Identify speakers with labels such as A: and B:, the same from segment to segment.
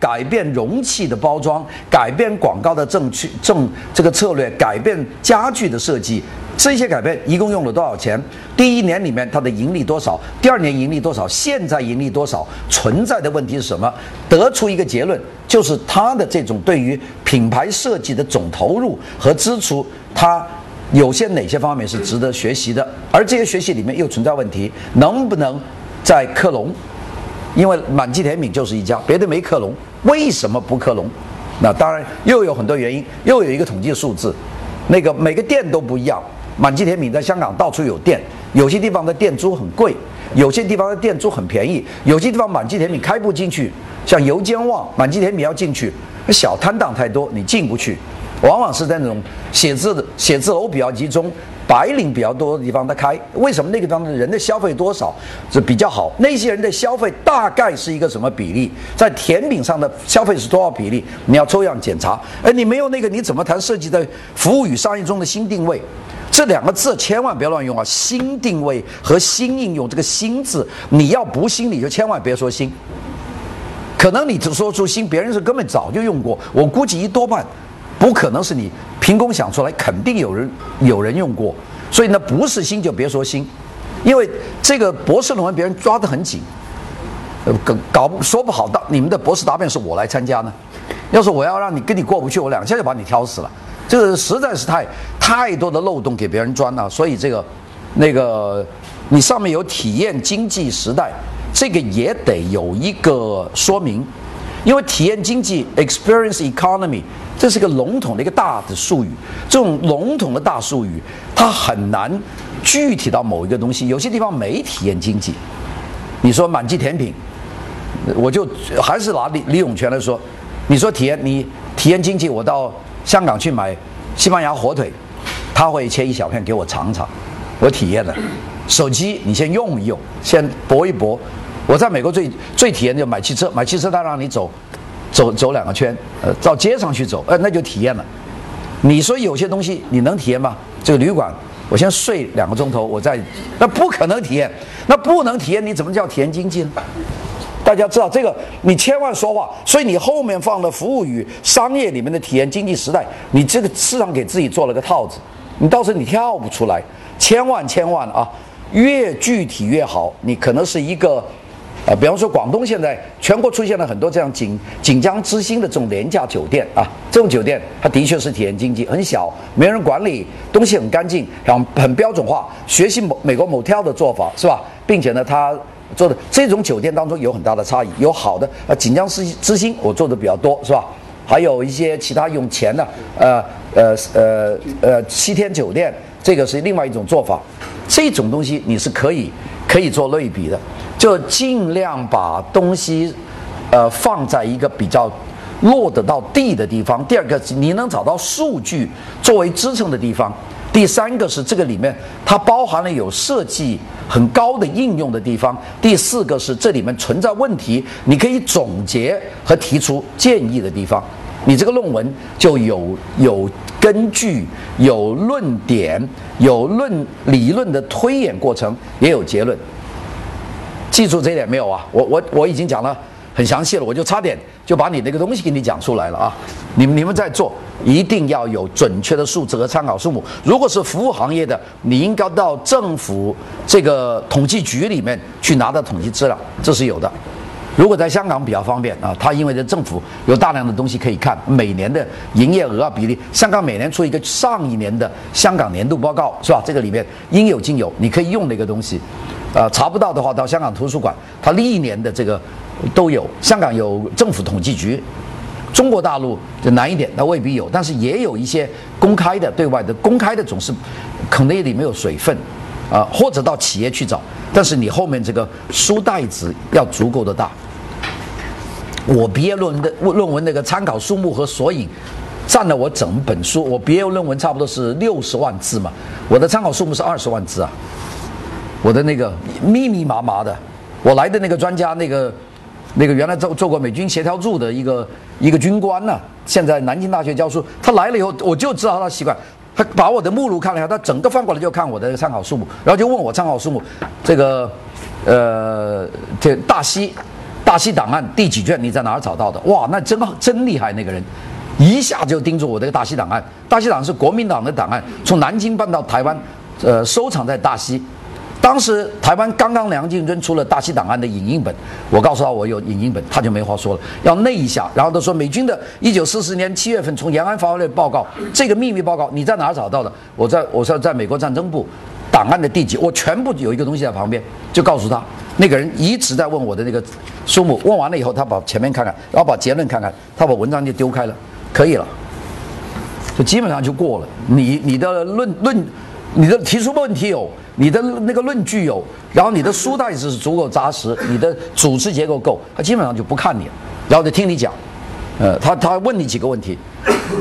A: 改变容器的包装，改变广告的正确正这个策略，改变家具的设计，这些改变一共用了多少钱？第一年里面它的盈利多少？第二年盈利多少？现在盈利多少？存在的问题是什么？得出一个结论，就是它的这种对于品牌设计的总投入和支出，它有些哪些方面是值得学习的？而这些学习里面又存在问题，能不能在克隆？因为满记甜品就是一家，别的没克隆，为什么不克隆？那当然又有很多原因，又有一个统计数字，那个每个店都不一样。满记甜品在香港到处有店，有些地方的店租很贵，有些地方的店租很便宜，有些地方满记甜品开不进去，像油尖旺满记甜品要进去，小摊档太多，你进不去。往往是在那种写字的写字楼比较集中。白领比较多的地方，他开为什么那个地方的人的消费多少是比较好？那些人的消费大概是一个什么比例？在甜品上的消费是多少比例？你要抽样检查。而你没有那个，你怎么谈设计的服务与商业中的新定位？这两个字千万不要乱用啊！新定位和新应用，这个“新”字，你要不新，你就千万别说新。可能你只说出新，别人是根本早就用过。我估计一多半。不可能是你凭空想出来，肯定有人有人用过，所以呢，不是新就别说新，因为这个博士论文别人抓得很紧，呃，搞搞说不好，到你们的博士答辩是我来参加呢，要是我要让你跟你过不去，我两下就把你挑死了，这个实在是太太多的漏洞给别人钻了，所以这个那个你上面有体验经济时代，这个也得有一个说明，因为体验经济 （experience economy）。这是个笼统的一个大的术语，这种笼统的大术语，它很难具体到某一个东西。有些地方没体验经济，你说满记甜品，我就还是拿李李永全来说，你说体验你体验经济，我到香港去买西班牙火腿，他会切一小片给我尝尝，我体验了。手机你先用一用，先搏一搏。我在美国最最体验就买汽车，买汽车他让你走。走走两个圈，呃，到街上去走，呃，那就体验了。你说有些东西你能体验吗？这个旅馆，我先睡两个钟头，我再，那不可能体验，那不能体验，你怎么叫体验经济呢？大家知道这个，你千万说话。所以你后面放的服务与商业里面的体验经济时代，你这个市场给自己做了个套子，你到时候你跳不出来。千万千万啊，越具体越好。你可能是一个。啊，比方说广东现在全国出现了很多这样锦锦江之星的这种廉价酒店啊，这种酒店它的确是体验经济，很小，没人管理，东西很干净，然后很标准化，学习某美国某 l 的做法是吧？并且呢，它做的这种酒店当中有很大的差异，有好的呃锦江之之星我做的比较多是吧？还有一些其他用钱的呃呃呃呃七天酒店，这个是另外一种做法，这种东西你是可以可以做类比的。就尽量把东西，呃，放在一个比较落得到地的地方。第二个，你能找到数据作为支撑的地方。第三个是这个里面它包含了有设计很高的应用的地方。第四个是这里面存在问题，你可以总结和提出建议的地方。你这个论文就有有根据、有论点、有论理论的推演过程，也有结论。记住这一点没有啊？我我我已经讲了很详细了，我就差点就把你那个东西给你讲出来了啊！你们你们在做，一定要有准确的数字和参考数目。如果是服务行业的，你应该到政府这个统计局里面去拿到统计资料，这是有的。如果在香港比较方便啊，它因为这政府有大量的东西可以看，每年的营业额啊比例，香港每年出一个上一年的香港年度报告是吧？这个里面应有尽有，你可以用那个东西。呃，查不到的话，到香港图书馆，它历年的这个都有。香港有政府统计局，中国大陆就难一点，那未必有，但是也有一些公开的、对外的。公开的总是可能里没有水分，啊，或者到企业去找。但是你后面这个书袋子要足够的大。我毕业论文的论文那个参考书目和索引，占了我整本书。我毕业论文差不多是六十万字嘛，我的参考书目是二十万字啊。我的那个密密麻麻的，我来的那个专家，那个那个原来做做过美军协调处的一个一个军官呢，现在南京大学教书。他来了以后，我就知道他习惯，他把我的目录看了一下，他整个翻过来就看我的参考数目，然后就问我参考数目，这个呃，这大西。大西档案第几卷？你在哪儿找到的？哇，那真真厉害，那个人一下就盯住我这个大西档案。大西档案是国民党的档案，从南京搬到台湾，呃，收藏在大西。当时台湾刚刚梁静尊出了《大西档案》的影印本，我告诉他我有影印本，他就没话说了，要内一下。然后他说美军的1944年7月份从延安发回来报告，这个秘密报告你在哪儿找到的？我在我说在美国战争部档案的第几，我全部有一个东西在旁边，就告诉他。那个人一直在问我的那个书目，问完了以后，他把前面看看，然后把结论看看，他把文章就丢开了，可以了，就基本上就过了。你你的论论，你的提出问题有。你的那个论据有，然后你的书袋子是足够扎实，你的组织结构够，他基本上就不看你了，然后就听你讲。呃，他他问你几个问题，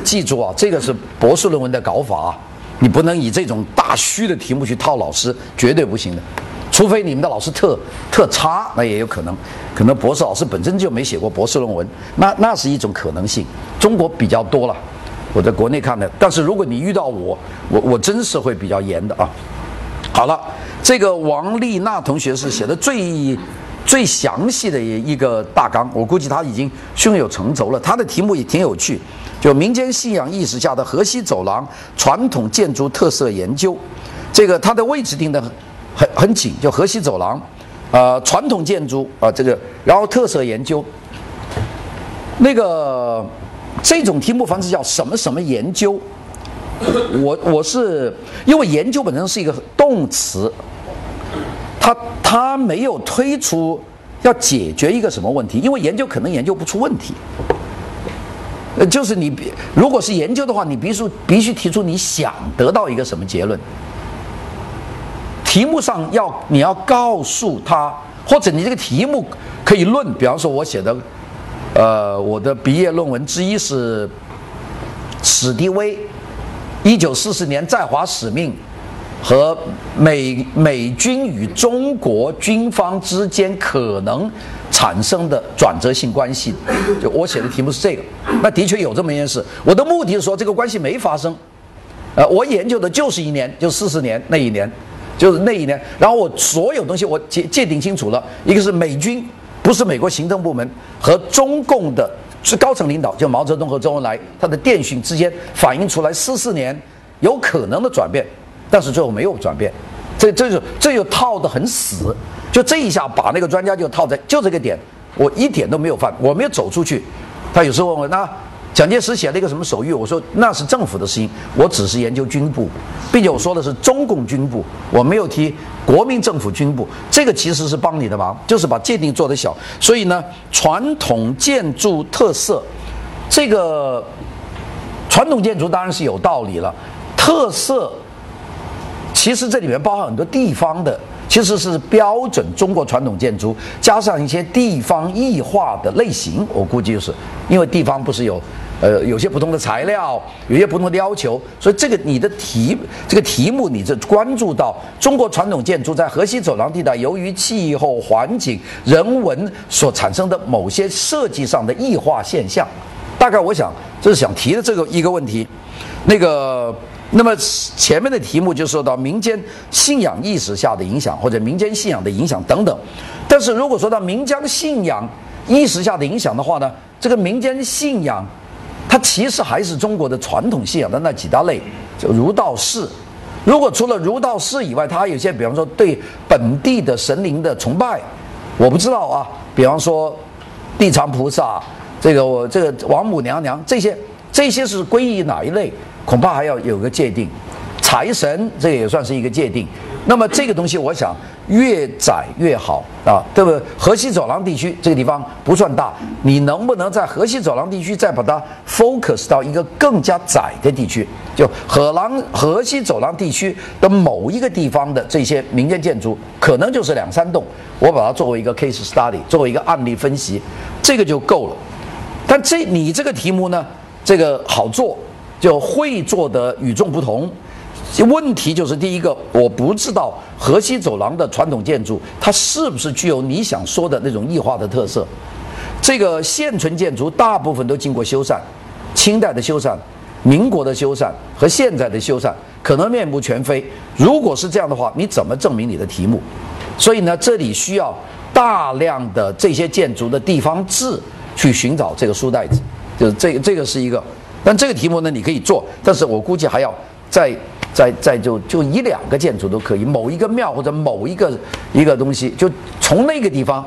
A: 记住啊，这个是博士论文的搞法啊，你不能以这种大虚的题目去套老师，绝对不行的。除非你们的老师特特差，那也有可能，可能博士老师本身就没写过博士论文，那那是一种可能性。中国比较多了，我在国内看的，但是如果你遇到我，我我真是会比较严的啊。好了，这个王丽娜同学是写的最最详细的一个大纲，我估计他已经胸有成竹了。他的题目也挺有趣，就民间信仰意识下的河西走廊传统建筑特色研究。这个它的位置定的很很紧，就河西走廊，呃，传统建筑啊，这个然后特色研究。那个这种题目方式叫什么什么研究？我我是因为研究本身是一个动词，他他没有推出要解决一个什么问题，因为研究可能研究不出问题。呃，就是你如果是研究的话，你必须必须提出你想得到一个什么结论。题目上要你要告诉他，或者你这个题目可以论，比方说我写的，呃，我的毕业论文之一是史迪威。一九四四年在华使命和美美军与中国军方之间可能产生的转折性关系，就我写的题目是这个。那的确有这么一件事。我的目的是说这个关系没发生，呃，我研究的就是一年，就四十年那一年，就是那一年。然后我所有东西我界界定清楚了，一个是美军，不是美国行政部门和中共的。是高层领导，就毛泽东和周恩来，他的电讯之间反映出来四四年有可能的转变，但是最后没有转变，这这就这就套得很死，就这一下把那个专家就套在就这个点，我一点都没有犯，我没有走出去，他有时候问我那。蒋介石写了一个什么手谕？我说那是政府的事情，我只是研究军部，并且我说的是中共军部，我没有提国民政府军部。这个其实是帮你的忙，就是把界定做得小。所以呢，传统建筑特色，这个传统建筑当然是有道理了。特色其实这里面包含很多地方的，其实是标准中国传统建筑加上一些地方异化的类型。我估计就是因为地方不是有。呃，有些不同的材料，有些不同的要求，所以这个你的题这个题目，你这关注到中国传统建筑在河西走廊地带，由于气候环境、人文所产生的某些设计上的异化现象，大概我想这是想提的这个一个问题。那个，那么前面的题目就说到民间信仰意识下的影响，或者民间信仰的影响等等。但是如果说到民间信仰意识下的影响的话呢，这个民间信仰。它其实还是中国的传统信仰的那几大类，就儒道释。如果除了儒道释以外，它还有些，比方说对本地的神灵的崇拜，我不知道啊。比方说地藏菩萨，这个我这个王母娘娘这些，这些是归于哪一类？恐怕还要有个界定。财神这个也算是一个界定。那么这个东西，我想越窄越好啊，对不对？河西走廊地区这个地方不算大，你能不能在河西走廊地区再把它 focus 到一个更加窄的地区？就河廊河西走廊地区的某一个地方的这些民间建筑，可能就是两三栋，我把它作为一个 case study，作为一个案例分析，这个就够了。但这你这个题目呢，这个好做，就会做的与众不同。问题就是第一个，我不知道河西走廊的传统建筑它是不是具有你想说的那种异化的特色。这个现存建筑大部分都经过修缮，清代的修缮、民国的修缮和现在的修缮可能面目全非。如果是这样的话，你怎么证明你的题目？所以呢，这里需要大量的这些建筑的地方志去寻找这个书袋子，就是这这个是一个。但这个题目呢，你可以做，但是我估计还要再再再就就一两个建筑都可以，某一个庙或者某一个一个东西，就从那个地方。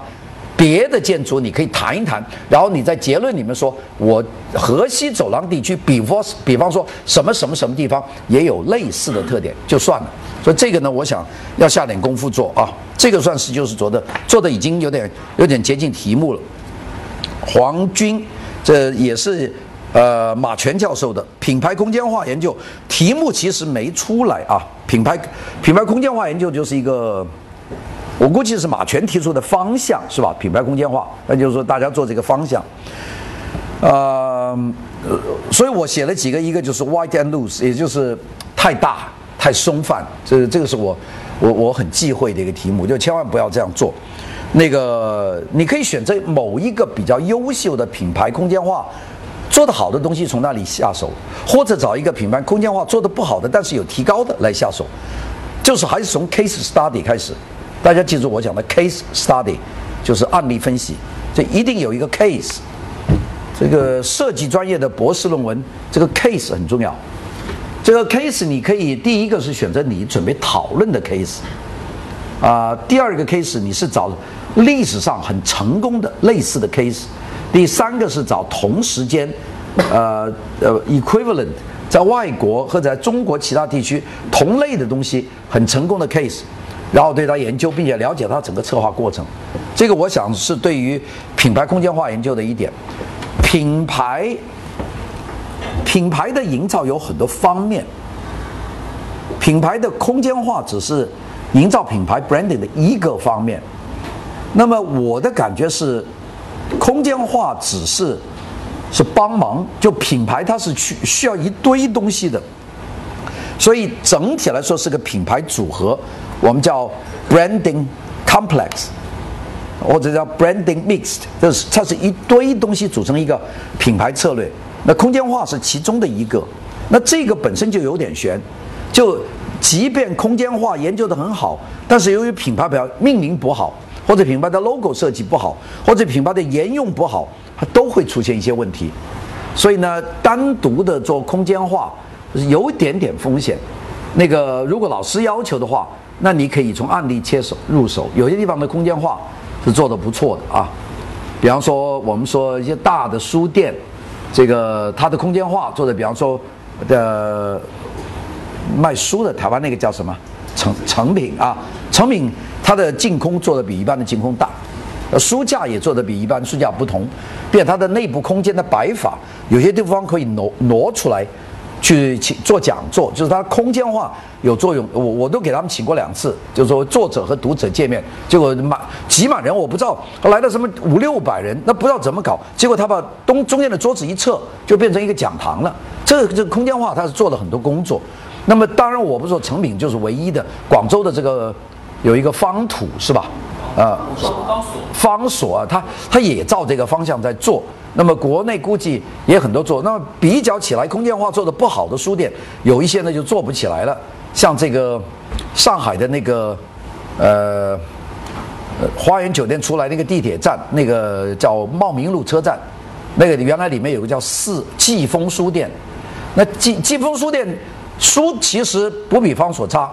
A: 别的建筑你可以谈一谈，然后你在结论里面说，我河西走廊地区，比方比方说什么什么什么地方也有类似的特点，就算了。所以这个呢，我想要下点功夫做啊。这个算是就是做的做的已经有点有点接近题目了。黄军，这也是呃马全教授的品牌空间化研究，题目其实没出来啊。品牌品牌空间化研究就是一个。我估计是马全提出的方向是吧？品牌空间化，那就是说大家做这个方向。呃，所以我写了几个，一个就是 wide and loose，也就是太大太松泛，这这个是我我我很忌讳的一个题目，就千万不要这样做。那个你可以选择某一个比较优秀的品牌空间化做得好的东西从那里下手，或者找一个品牌空间化做得不好的但是有提高的来下手，就是还是从 case study 开始。大家记住我讲的 case study，就是案例分析，这一定有一个 case。这个设计专业的博士论文，这个 case 很重要。这个 case 你可以第一个是选择你准备讨论的 case，啊，第二个 case 你是找历史上很成功的类似的 case，第三个是找同时间，呃呃 equivalent 在外国或者在中国其他地区同类的东西很成功的 case。然后对它研究，并且了解它整个策划过程，这个我想是对于品牌空间化研究的一点。品牌品牌的营造有很多方面，品牌的空间化只是营造品牌 branding 的一个方面。那么我的感觉是，空间化只是是帮忙，就品牌它是需需要一堆东西的，所以整体来说是个品牌组合。我们叫 branding complex，或者叫 branding mixed，就是它是一堆东西组成一个品牌策略。那空间化是其中的一个，那这个本身就有点悬。就即便空间化研究的很好，但是由于品牌表命名不好，或者品牌的 logo 设计不好，或者品牌的沿用不好，它都会出现一些问题。所以呢，单独的做空间化有一点点风险。那个如果老师要求的话。那你可以从案例切手入手，有些地方的空间化是做的不错的啊。比方说，我们说一些大的书店，这个它的空间化做的，比方说的卖书的台湾那个叫什么成成品啊，成品它的净空做的比一般的净空大，呃书架也做的比一般书架不同，并且它的内部空间的摆法，有些地方可以挪挪出来。去请做讲座，就是它空间化有作用。我我都给他们请过两次，就是说作者和读者见面，结果满挤满人，我不知道来了什么五六百人，那不知道怎么搞。结果他把东中间的桌子一撤，就变成一个讲堂了。这个这个空间化，他是做了很多工作。那么当然，我不说成品就是唯一的。广州的这个有一个方土是吧？
B: 啊，方所，
A: 方所啊，它它也照这个方向在做。那么国内估计也很多做，那么比较起来，空间化做的不好的书店，有一些呢就做不起来了。像这个上海的那个呃花园酒店出来那个地铁站，那个叫茂名路车站，那个原来里面有个叫四季风书店，那季季风书店书其实不比方所差，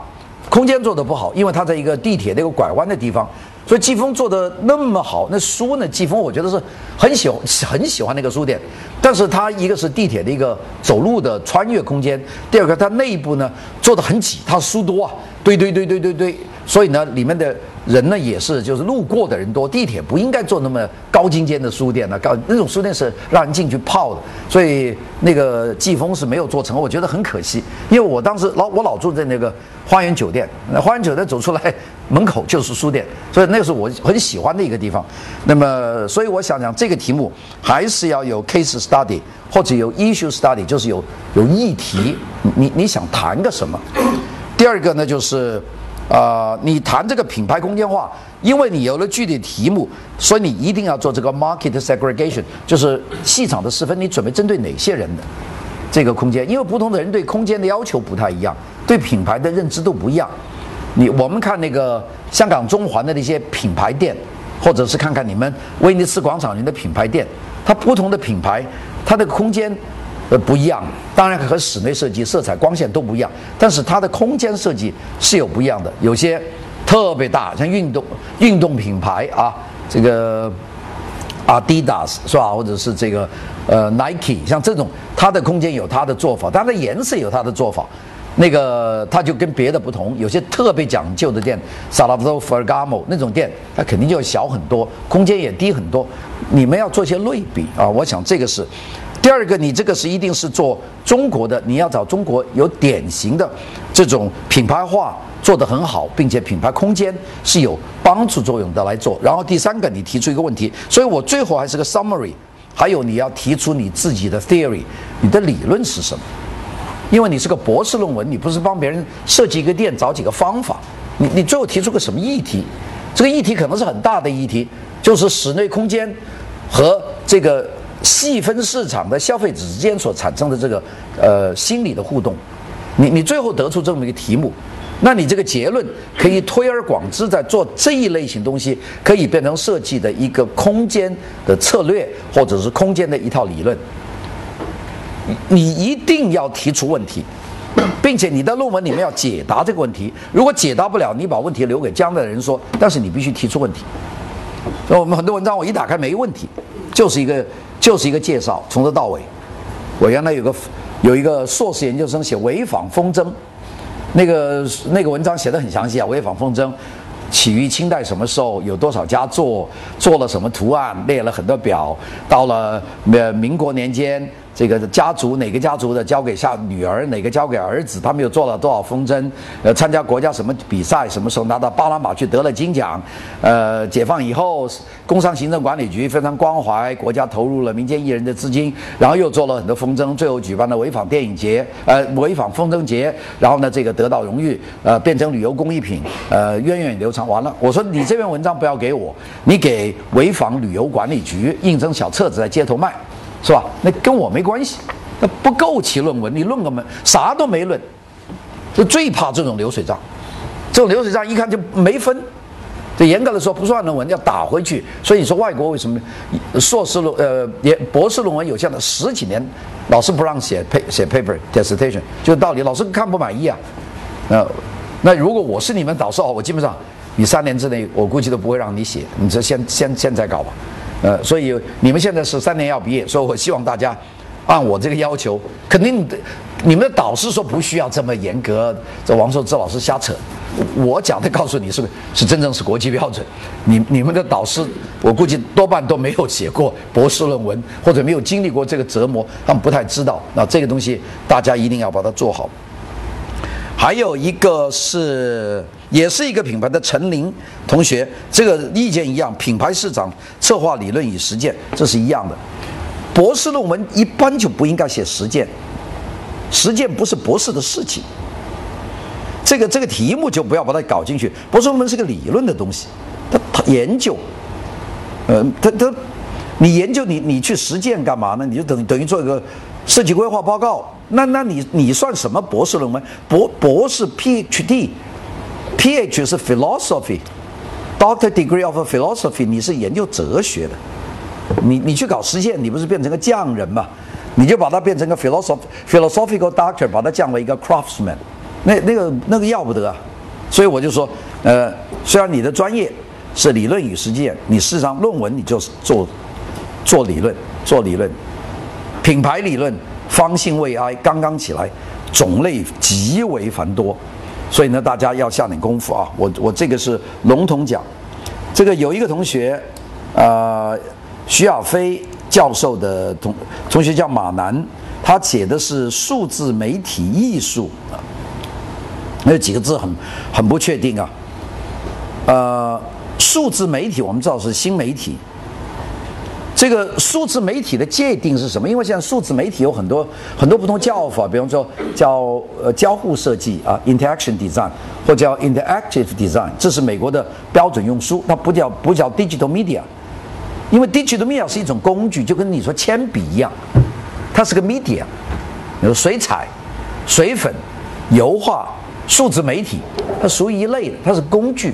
A: 空间做的不好，因为它在一个地铁那个拐弯的地方。所以季风做的那么好，那书呢？季风我觉得是很喜欢 很喜欢那个书店，但是它一个是地铁的一个走路的穿越空间，第二个它内部呢做的很挤，它书多啊，堆堆堆堆堆堆，所以呢里面的。人呢也是，就是路过的人多，地铁不应该做那么高精尖的书店的，高那种书店是让人进去泡的，所以那个季风是没有做成，我觉得很可惜，因为我当时老我老住在那个花园酒店，那花园酒店走出来门口就是书店，所以那是我很喜欢的一个地方。那么，所以我想讲这个题目还是要有 case study 或者有 issue study，就是有有议题，你你想谈个什么？第二个呢就是。啊，你谈这个品牌空间化，因为你有了具体题目，所以你一定要做这个 market segregation，就是市场的细分。你准备针对哪些人的这个空间？因为不同的人对空间的要求不太一样，对品牌的认知都不一样。你我们看那个香港中环的那些品牌店，或者是看看你们威尼斯广场里的品牌店，它不同的品牌，它的空间呃不一样，当然和室内设计、色彩、光线都不一样，但是它的空间设计是有不一样的，有些特别大，像运动运动品牌啊，这个。Adidas 是吧，或者是这个呃 Nike，像这种，它的空间有它的做法，它的颜色有它的做法，那个它就跟别的不同。有些特别讲究的店，Salvatore Ferragamo 那种店，它肯定就要小很多，空间也低很多。你们要做些类比啊，我想这个是。第二个，你这个是一定是做中国的，你要找中国有典型的这种品牌化。做得很好，并且品牌空间是有帮助作用的来做。然后第三个，你提出一个问题，所以我最后还是个 summary。还有你要提出你自己的 theory，你的理论是什么？因为你是个博士论文，你不是帮别人设计一个店找几个方法。你你最后提出个什么议题？这个议题可能是很大的议题，就是室内空间和这个细分市场的消费者之间所产生的这个呃心理的互动。你你最后得出这么一个题目。那你这个结论可以推而广之，在做这一类型东西，可以变成设计的一个空间的策略，或者是空间的一套理论。你一定要提出问题，并且你的论文里面要解答这个问题。如果解答不了，你把问题留给将来的人说，但是你必须提出问题。那我们很多文章我一打开没问题，就是一个就是一个介绍，从头到尾。我原来有个有一个硕士研究生写潍坊风筝。那个那个文章写的很详细啊，潍坊风筝起于清代什么时候，有多少家做，做了什么图案，列了很多表，到了呃民国年间。这个家族哪个家族的交给下女儿，哪个交给儿子？他们又做了多少风筝？呃，参加国家什么比赛？什么时候拿到巴拿马去得了金奖？呃，解放以后，工商行政管理局非常关怀，国家投入了民间艺人的资金，然后又做了很多风筝，最后举办了潍坊电影节，呃，潍坊风筝节，然后呢，这个得到荣誉，呃，变成旅游工艺品，呃，源远流长。完了，我说你这篇文章不要给我，你给潍坊旅游管理局印成小册子在街头卖。是吧？那跟我没关系，那不够其论文，你论个门，啥都没论，就最怕这种流水账。这种流水账一看就没分。这严格的说不算论文，要打回去。所以你说外国为什么硕士论呃也博士论文有这样的十几年，老师不让写 pa 写 paper dissertation，就道理，老师看不满意啊。呃，那如果我是你们导师哦，我基本上你三年之内我估计都不会让你写，你这先先现在搞吧。呃，所以你们现在是三年要毕业，所以我希望大家按我这个要求，肯定你们的导师说不需要这么严格。这王寿之老师瞎扯，我讲的告诉你是是真正是国际标准。你你们的导师，我估计多半都没有写过博士论文，或者没有经历过这个折磨，他们不太知道。那这个东西大家一定要把它做好。还有一个是，也是一个品牌的陈林同学，这个意见一样，品牌市场策划理论与实践，这是一样的。博士论文一般就不应该写实践，实践不是博士的事情。这个这个题目就不要把它搞进去。博士论文是个理论的东西，他他研究，呃，他他，你研究你你去实践干嘛呢？你就等等于做一个设计规划报告。那那你你算什么博士论文？博博士 PhD Ph 是 philosophy，doctor degree of philosophy，你是研究哲学的。你你去搞实践，你不是变成个匠人吗？你就把它变成个 philosoph philosophical doctor，把它降为一个 craftsman，那那个那个要不得啊！所以我就说，呃，虽然你的专业是理论与实践，你事实上论文你就是做做理论，做理论，品牌理论。方兴未艾，刚刚起来，种类极为繁多，所以呢，大家要下点功夫啊！我我这个是笼统讲，这个有一个同学，呃，徐亚飞教授的同同学叫马南，他写的是数字媒体艺术啊，那几个字很很不确定啊，呃，数字媒体我们知道是新媒体。这个数字媒体的界定是什么？因为现在数字媒体有很多很多不同叫法，比方说叫呃交互设计啊，interaction design，或叫 interactive design，这是美国的标准用书，它不叫不叫 digital media，因为 digital media 是一种工具，就跟你说铅笔一样，它是个 media，比如水彩、水粉、油画、数字媒体，它属于一类的，它是工具，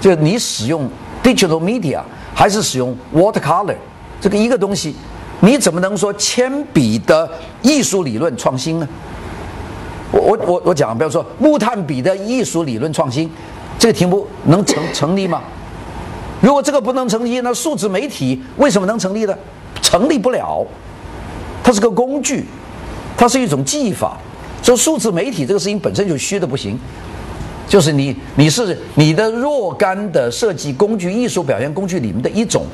A: 就你使用。digital media，还是使用 watercolor 这个一个东西，你怎么能说铅笔的艺术理论创新呢？我我我我讲，比方说木炭笔的艺术理论创新，这个题目能成成立吗？如果这个不能成立，那数字媒体为什么能成立呢？成立不了，它是个工具，它是一种技法。说数字媒体这个事情本身就虚的不行，就是你你是你的若干的设计工具、艺术表现工具里面的一种。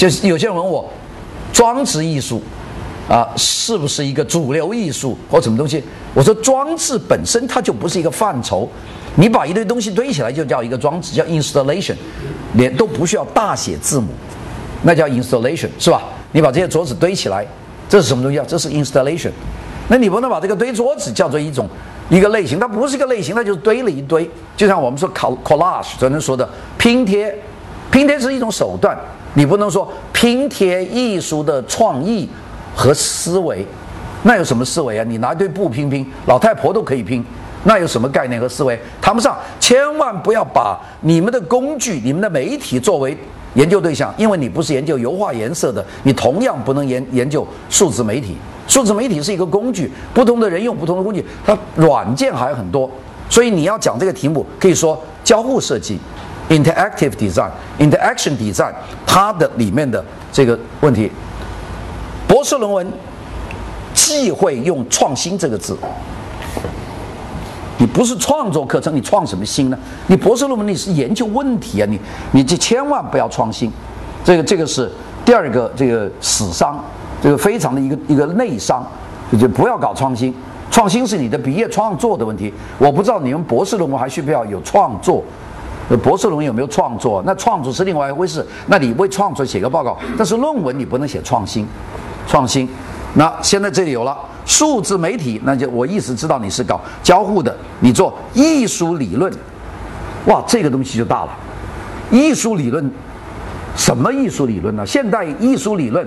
A: 就是有些人问我，装置艺术啊是不是一个主流艺术或什么东西？我说装置本身它就不是一个范畴，你把一堆东西堆起来就叫一个装置，叫 installation，连都不需要大写字母，那叫 installation 是吧？你把这些桌子堆起来，这是什么东西啊？这是 installation。那你不能把这个堆桌子叫做一种一个类型，它不是一个类型，它就是堆了一堆。就像我们说 collage，昨天说的拼贴，拼贴是一种手段，你不能说拼贴艺术的创意和思维，那有什么思维啊？你拿一堆布拼拼，老太婆都可以拼，那有什么概念和思维？谈不上。千万不要把你们的工具、你们的媒体作为研究对象，因为你不是研究油画颜色的，你同样不能研研究数字媒体。数字媒体是一个工具，不同的人用不同的工具，它软件还有很多，所以你要讲这个题目，可以说交互设计，interactive design，interaction design，它的里面的这个问题。博士论文忌讳用创新这个字，你不是创作课程，你创什么新呢？你博士论文你是研究问题啊，你你就千万不要创新，这个这个是第二个这个死伤。这个非常的一个一个内伤，你就不要搞创新。创新是你的毕业创作的问题。我不知道你们博士论文还需不需要有创作？博士论文有没有创作？那创作是另外一回事。那你为创作写个报告，但是论文你不能写创新。创新。那现在这里有了数字媒体，那就我意思知道你是搞交互的，你做艺术理论，哇，这个东西就大了。艺术理论，什么艺术理论呢？现代艺术理论。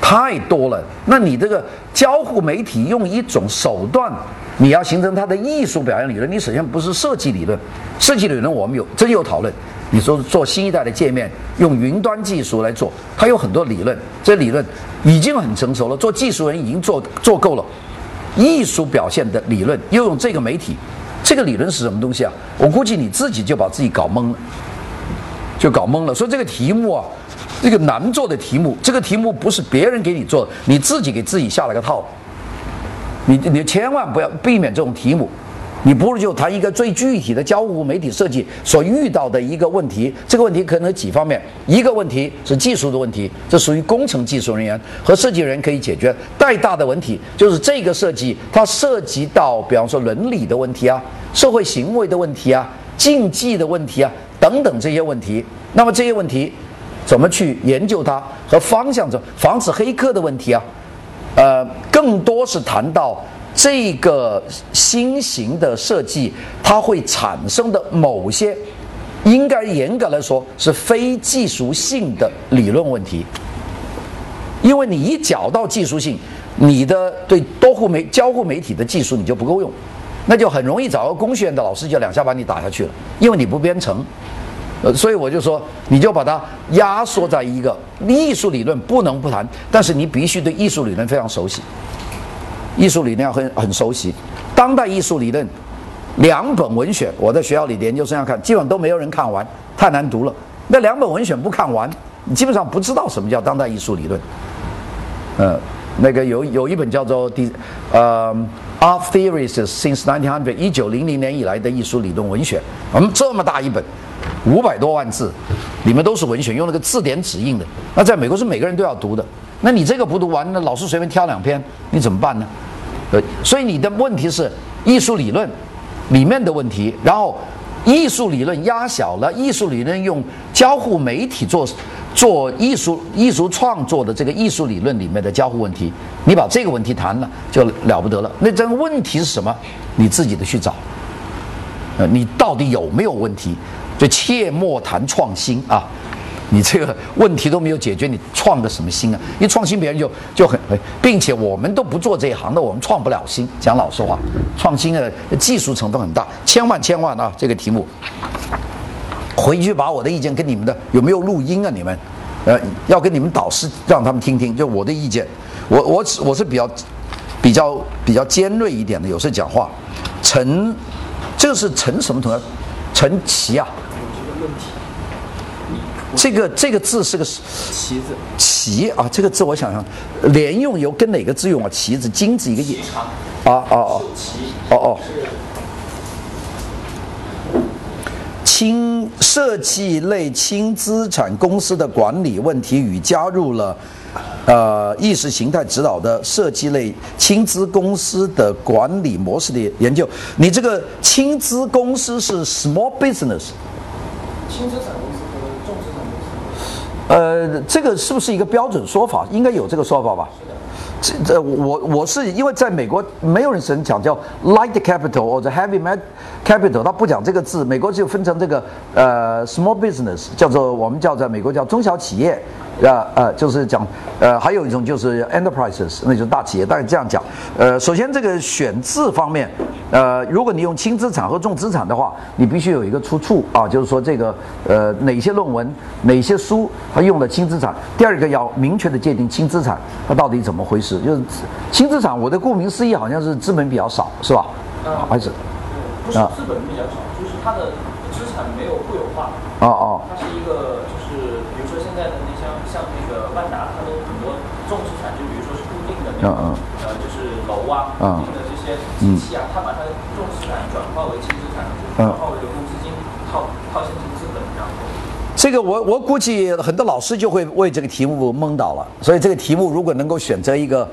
A: 太多了，那你这个交互媒体用一种手段，你要形成它的艺术表现理论，你首先不是设计理论，设计理论我们有真有讨论。你说做新一代的界面，用云端技术来做，它有很多理论，这理论已经很成熟了，做技术人已经做做够了。艺术表现的理论又用这个媒体，这个理论是什么东西啊？我估计你自己就把自己搞懵了，就搞懵了。所以这个题目啊。这个难做的题目，这个题目不是别人给你做的，你自己给自己下了个套。你你千万不要避免这种题目，你不如就谈一个最具体的交互媒体设计所遇到的一个问题。这个问题可能几方面，一个问题是技术的问题，这属于工程技术人员和设计人可以解决。带大的问题就是这个设计它涉及到，比方说伦理的问题啊、社会行为的问题啊、竞技的问题啊等等这些问题。那么这些问题。怎么去研究它和方向？中防止黑客的问题啊，呃，更多是谈到这个新型的设计它会产生的某些，应该严格来说是非技术性的理论问题。因为你一讲到技术性，你的对多户媒交互媒体的技术你就不够用，那就很容易找个工学院的老师就两下把你打下去了，因为你不编程。所以我就说，你就把它压缩在一个艺术理论不能不谈，但是你必须对艺术理论非常熟悉。艺术理论要很很熟悉，当代艺术理论两本文选，我在学校里研究生要看，基本上都没有人看完，太难读了。那两本文选不看完，你基本上不知道什么叫当代艺术理论。呃，那个有有一本叫做《第呃 Art Theories Since 1900》一九零零年以来的艺术理论文选，嗯，这么大一本。五百多万字，里面都是文学，用那个字典纸印的。那在美国是每个人都要读的。那你这个不读完，那老师随便挑两篇，你怎么办呢？呃，所以你的问题是艺术理论里面的问题，然后艺术理论压小了，艺术理论用交互媒体做做艺术艺术创作的这个艺术理论里面的交互问题，你把这个问题谈了就了不得了。那这个问题是什么？你自己的去找。呃，你到底有没有问题？就切莫谈创新啊！你这个问题都没有解决，你创的什么新啊？一创新，别人就就很，并且我们都不做这一行的，我们创不了新。讲老实话，创新的技术成分很大，千万千万啊！这个题目，回去把我的意见跟你们的有没有录音啊？你们，呃，要跟你们导师让他们听听，就我的意见。我我我是比较比较比较尖锐一点的，有时候讲话。陈，这是陈什么同学？陈奇啊。这个这个字是个
B: 旗子。
A: 旗啊，这个字我想想，连用由跟哪个字用啊？旗子，金子一个叶。啊啊哦。哦哦。轻设计类轻资产公司的管理问题与加入了，呃，意识形态指导的设计类轻资公司的管理模式的研究。你这个轻资公司是 small business。
B: 轻资产公司和重资产公司。
A: 呃，这个是不是一个标准说法？应该有这个说法吧？这这我我是因为在美国没有人曾讲叫 light capital 或者 heavy capital，他不讲这个字。美国就分成这个呃 small business，叫做我们叫在美国叫中小企业。呃呃，就是讲，呃，还有一种就是 enterprises，那就是大企业，大概这样讲。呃，首先这个选字方面，呃，如果你用轻资产和重资产的话，你必须有一个出处啊，就是说这个呃哪些论文、哪些书它用了轻资产。第二个要明确的界定轻资产它到底怎么回事，就是轻资产，我的顾名思义好像是资本比较少，是吧？
B: 啊，
A: 还是？
B: 不是资本比较少，就是它的资产没有固有化。
A: 哦哦。
B: 它是一个。嗯嗯，呃，就是楼啊，固定的这些机器啊，它把它的重资产转化为轻资产，转化为流动资金，套套现成资本，然后。
A: 这个我我估计很多老师就会为这个题目懵倒了，所以这个题目如果能够选择一个，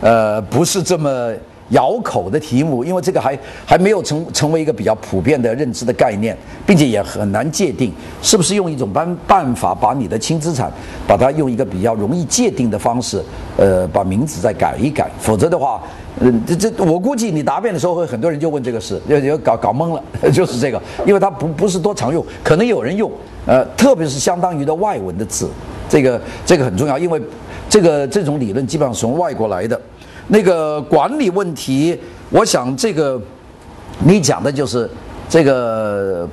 A: 呃，不是这么。咬口的题目，因为这个还还没有成成为一个比较普遍的认知的概念，并且也很难界定是不是用一种办办法把你的轻资产，把它用一个比较容易界定的方式，呃，把名字再改一改，否则的话，嗯，这这我估计你答辩的时候会很多人就问这个事，要要搞搞懵了，就是这个，因为它不不是多常用，可能有人用，呃，特别是相当于的外文的字，这个这个很重要，因为这个这种理论基本上从外国来的。那个管理问题，我想这个你讲的就是这个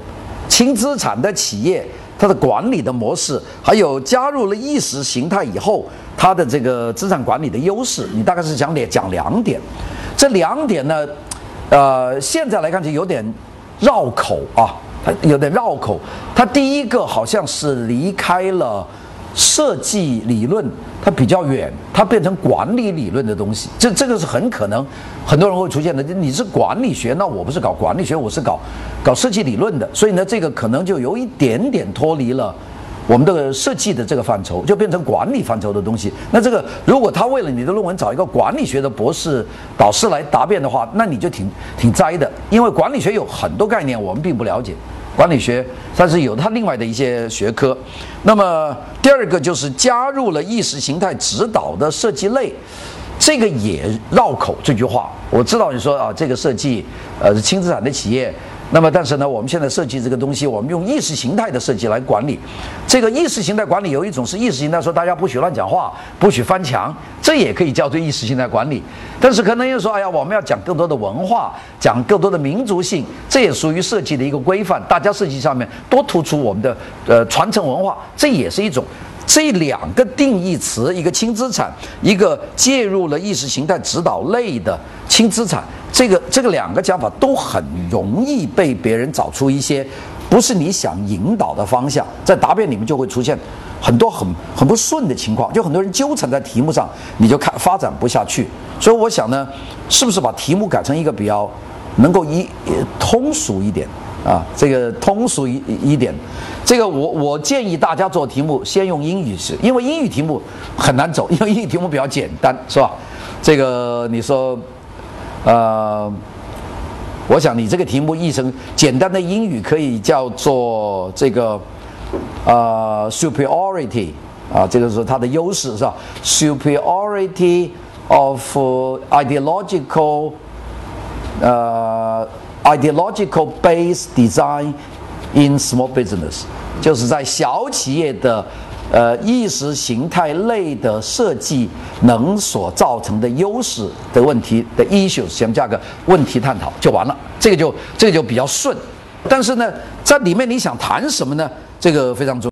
A: 轻资产的企业它的管理的模式，还有加入了意识形态以后它的这个资产管理的优势，你大概是讲两讲两点。这两点呢，呃，现在来看就有点绕口啊，它有点绕口。它第一个好像是离开了。设计理论它比较远，它变成管理理论的东西，这这个是很可能很多人会出现的。你是管理学，那我不是搞管理学，我是搞搞设计理论的，所以呢，这个可能就有一点点脱离了我们的设计的这个范畴，就变成管理范畴的东西。那这个如果他为了你的论文找一个管理学的博士导师来答辩的话，那你就挺挺栽的，因为管理学有很多概念我们并不了解。管理学，但是有它另外的一些学科。那么第二个就是加入了意识形态指导的设计类，这个也绕口。这句话我知道，你说啊，这个设计，呃，是轻资产的企业。那么，但是呢，我们现在设计这个东西，我们用意识形态的设计来管理。这个意识形态管理有一种是意识形态，说大家不许乱讲话，不许翻墙，这也可以叫做意识形态管理。但是可能又说，哎呀，我们要讲更多的文化，讲更多的民族性，这也属于设计的一个规范。大家设计上面多突出我们的呃传承文化，这也是一种。这两个定义词，一个轻资产，一个介入了意识形态指导类的轻资产。这个这个两个讲法都很容易被别人找出一些不是你想引导的方向，在答辩里面就会出现很多很很不顺的情况，就很多人纠缠在题目上，你就看发展不下去。所以我想呢，是不是把题目改成一个比较能够一通俗一点啊？这个通俗一一点，这个我我建议大家做题目先用英语是，因为英语题目很难走，因为英语题目比较简单，是吧？这个你说。呃，我想你这个题目译成简单的英语可以叫做这个呃 superiority 啊，这个是它的优势是吧？superiority of ideological 呃 ideological based design in small business，就是在小企业的。呃，意识形态类的设计能所造成的优势的问题的 issue 什么价格问题探讨就完了，这个就这个就比较顺，但是呢，在里面你想谈什么呢？这个非常重。